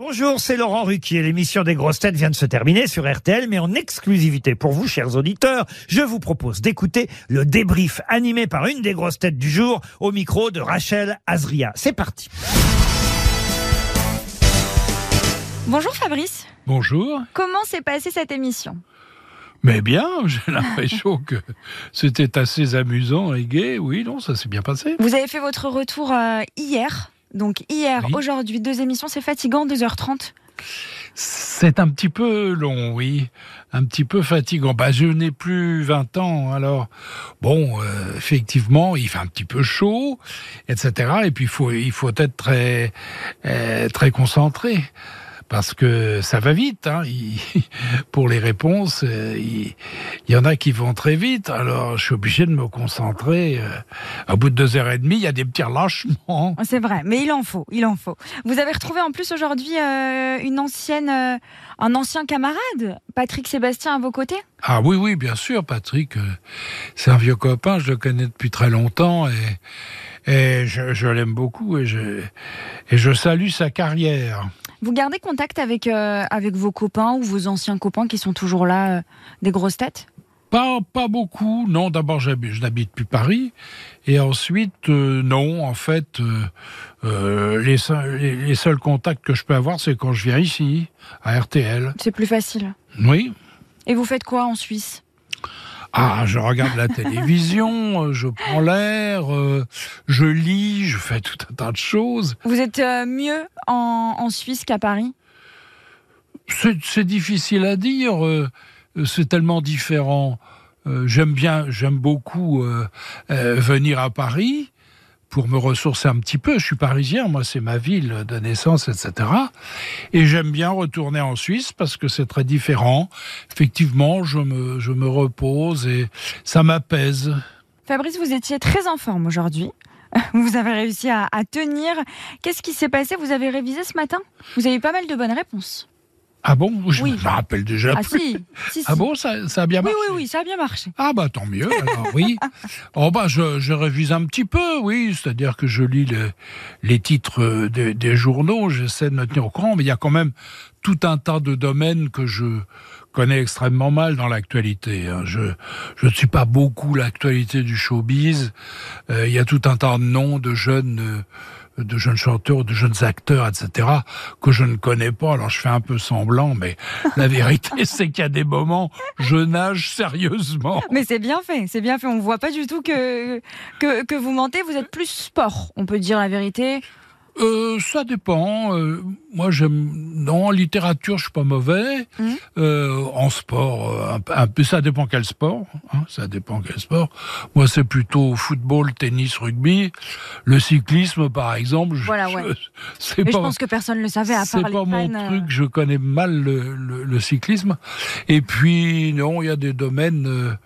Bonjour, c'est Laurent Ruquier. L'émission des grosses têtes vient de se terminer sur RTL, mais en exclusivité pour vous, chers auditeurs, je vous propose d'écouter le débrief animé par une des grosses têtes du jour au micro de Rachel Azria. C'est parti. Bonjour Fabrice, Bonjour. comment s'est passée cette émission? Mais bien, j'ai l'impression que c'était assez amusant et gai. Oui, non, ça s'est bien passé. Vous avez fait votre retour euh, hier, donc hier, Oui. aujourd'hui, deux émissions, c'est fatigant, 2h30. C'est un petit peu long, oui. Un petit peu fatigant. Bah, je n'ai plus 20 ans, alors bon, euh, effectivement, il fait un petit peu chaud, etc. Et puis il faut, il faut être très, euh, très concentré. Parce que ça va vite, hein. Il- pour les réponses, euh, il, il y en a qui vont très vite. Alors, je suis obligé de me concentrer. euh. Au bout de deux heures et demie, il y a des petits relâchements. C'est vrai, mais il en faut, il en faut. Vous avez retrouvé en plus aujourd'hui euh, une ancienne, euh, un ancien camarade, Patrick Sébastien, à vos côtés? Ah oui, oui, bien sûr, Patrick. euh, C'est un vieux copain, je le connais depuis très longtemps et, et je, je l'aime beaucoup et je, et je salue sa carrière. Vous gardez contact avec, euh, avec vos copains ou vos anciens copains qui sont toujours là, euh, des grosses têtes? Pas, pas beaucoup, non. D'abord, je n'habite plus Paris. Et ensuite, euh, non, en fait, euh, les, les seuls contacts que je peux avoir, c'est quand je viens ici, à RTL. C'est plus facile. Oui. Et vous faites quoi en Suisse? Ah, je regarde la télévision, euh, je prends l'air, euh, je lis, je fais tout un tas de choses. Vous êtes euh, mieux en, en Suisse qu'à Paris? C'est difficile à dire. euh, C'est tellement différent. J'aime bien, j'aime beaucoup venir à Paris pour me ressourcer un petit peu. Je suis parisien, moi, c'est ma ville de naissance, etc. Et j'aime bien retourner en Suisse parce que c'est très différent. Effectivement, je me, je me repose et ça m'apaise. Fabrice, vous étiez très en forme aujourd'hui. Vous avez réussi à, à tenir. Qu'est-ce qui s'est passé? Vous avez révisé ce matin? Vous avez eu pas mal de bonnes réponses. Ah bon Je Oui. me rappelle déjà Ah plus. si, si, si. Ah bon, ça, ça a bien Oui, marché oui, oui, ça a bien marché. Ah bah tant mieux, alors oui. Oh bah je, je révise un petit peu, oui, c'est-à-dire que je lis le- les titres euh, des, des journaux, j'essaie de me tenir au courant, mais il y a quand même tout un tas de domaines que je connais extrêmement mal dans l'actualité. hein. Je, ne suis pas beaucoup l'actualité du showbiz. Euh, il y a tout un tas de noms de jeunes... euh, de jeunes chanteurs, de jeunes acteurs, etc., que je ne connais pas. Alors je fais un peu semblant, mais la vérité, c'est qu'il y a des moments, je nage sérieusement. Mais c'est bien fait, c'est bien fait. On voit pas du tout que, que vous mentez. Vous êtes plus sport, on peut dire la vérité. Euh, ça dépend. Euh, moi, j'aime. Non, en littérature, je suis pas mauvais. Mhm. Euh, en sport, euh, un, peu- un peu. Ça dépend quel sport. hein, ça dépend quel sport. Moi, c'est plutôt football, tennis, rugby. Le cyclisme, par exemple. je- Voilà, je- ouais. Je pas. pense que personne ne le savait à C'est part pas les mon fans, euh, truc, je connais mal le, le- le cyclisme. Et puis, non, il y a des domaines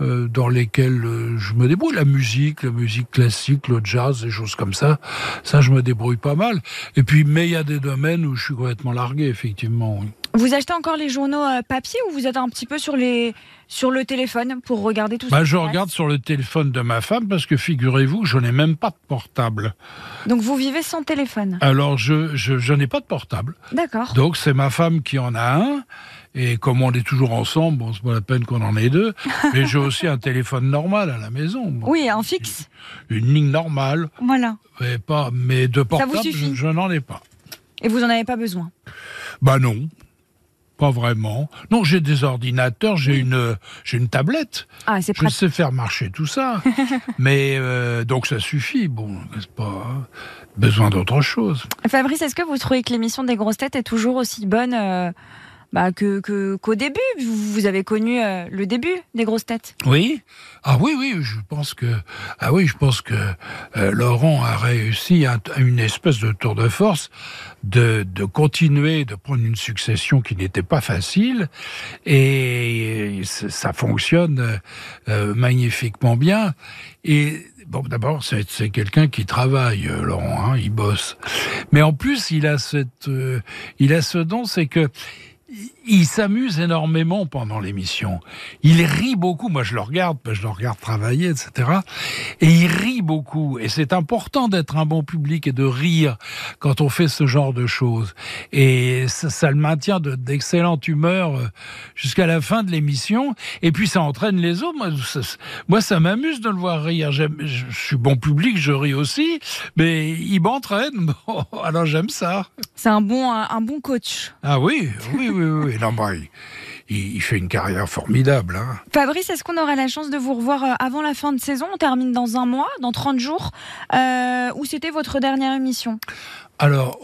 dans lesquels euh, je me débrouille. La musique, la musique classique, le jazz, des choses comme ça. Ça, je me débrouille pas mal. Et puis, mais il y a des domaines où je suis complètement largué, effectivement. oui. Vous achetez encore les journaux euh, papier ou vous êtes un petit peu sur, les, sur le téléphone pour regarder tout ça Bah, je regarde sur le téléphone de ma femme parce que figurez-vous, je n'ai même pas de portable. Donc vous vivez sans téléphone? Alors, je, je, je n'ai pas de portable. D'accord. Donc c'est ma femme qui en a un. Et comme on est toujours ensemble, bon, c'est pas la peine qu'on en ait deux. Mais j'ai aussi un téléphone normal à la maison. Bon, Oui, un fixe. Une ligne normale. Voilà. Mais, pas, mais de portable, je, je n'en ai pas. Et vous en avez pas besoin. Bah non. Pas vraiment. Non, j'ai des ordinateurs, j'ai une, j'ai une tablette. Ah, c'est Je pratique. sais faire marcher tout ça. mais euh, donc ça suffit. Bon, c'est pas besoin d'autre chose. Fabrice, est-ce que vous trouvez que l'émission des grosses têtes est toujours aussi bonne euh, bah, que, que- qu'au début vous, avez connu euh, le début des grosses têtes. Oui. Ah oui, oui, je pense que ah oui, je pense que euh, Laurent a réussi un- une espèce de tour de force de, de continuer de prendre une succession qui n'était pas facile et c- ça fonctionne euh, magnifiquement bien. Et bon, d'abord, c'est c'est quelqu'un qui travaille, euh, Laurent, hein, il bosse. Mais en plus, il a cette, euh, il a ce don, c'est que il s'amuse énormément pendant l'émission. Il rit beaucoup. Moi, je le regarde, je le regarde travailler, etc. Et il rit beaucoup. Et c'est important d'être un bon public et de rire quand on fait ce genre de choses. Et ça, le maintient d'excellente humeur euh, jusqu'à la fin de l'émission. Et puis, ça entraîne les autres. Moi, ça m'amuse de le voir rire. Je suis bon public, je ris aussi. Mais il m'entraîne. alors, j'aime ça. C'est un bon, un bon coach. Ah oui, oui, oui, oui. Non, bah, il, fait une carrière formidable. Hein. Fabrice, est-ce qu'on aura la chance de vous revoir euh, avant la fin de saison? On termine dans un mois, dans 30 jours. Euh, ou c'était votre dernière émission? Alors,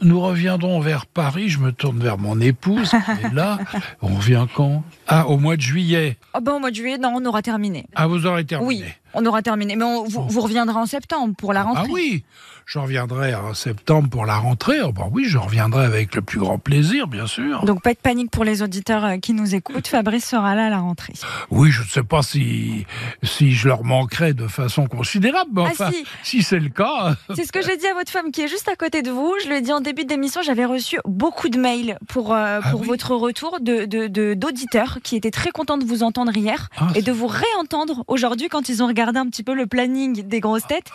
nous reviendrons vers Paris. Je me tourne vers mon épouse. Et là, on revient quand? Ah, au mois de juillet. Oh ben, au mois de juillet, non, on aura terminé. Ah, vous aurez terminé Oui, on aura terminé. Mais vous, vous, reviendrez en septembre pour la ah rentrée. Ah oui je reviendrai en septembre pour la rentrée. Oh, bah oui, je reviendrai avec le plus grand plaisir, bien sûr. Donc pas de panique pour les auditeurs euh, qui nous écoutent. Fabrice sera là à la rentrée. Oui, je ne sais pas si, si je leur manquerai de façon considérable, mais ah, enfin, si, c'est le cas. C'est ce que j'ai dit à votre femme qui est juste à côté de vous. Je lui ai dit en début d'émission, j'avais reçu beaucoup de mails pour, euh, ah pour votre retour d'auditeurs de, de, qui étaient très contents de vous entendre hier ah, et de vous réentendre aujourd'hui quand ils ont regardé un petit peu le planning des grosses têtes.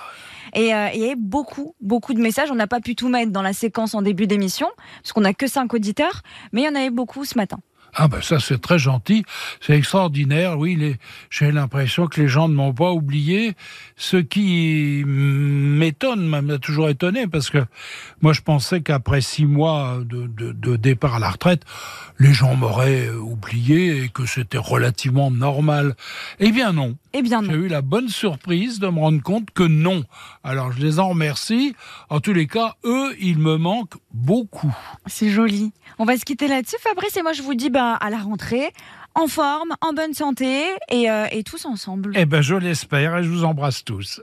Et, euh, et beaucoup, beaucoup de messages. On n'a pas pu tout mettre dans la séquence en début d'émission, parce qu'on n'a que cinq auditeurs, mais il y en avait beaucoup ce matin. Ah ben ça c'est très gentil, c'est extraordinaire. Oui, j'ai l'impression que les gens ne m'ont pas oublié. Ce qui m'étonne, m'a toujours étonné, parce que moi je pensais qu'après six mois de, départ à la retraite, les gens m'auraient oublié et que c'était relativement normal. Eh bien non. Eh bien. J'ai eu la bonne surprise de me rendre compte que non. Alors je les en remercie. En tous les cas, eux, ils me manquent beaucoup. C'est joli. On va se quitter là-dessus, Fabrice, et moi je vous dis bah, à la rentrée, en forme, en bonne santé, et, euh, et tous ensemble. Eh ben je l'espère, et je vous embrasse tous.